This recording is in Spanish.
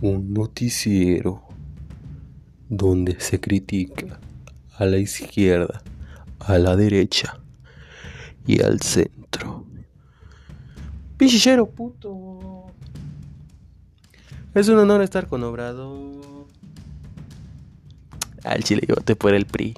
un noticiero donde se critica a la izquierda, a la derecha y al centro. Pichillero, puto. Es un honor estar con Obrador. Al chile yo te por el PRI.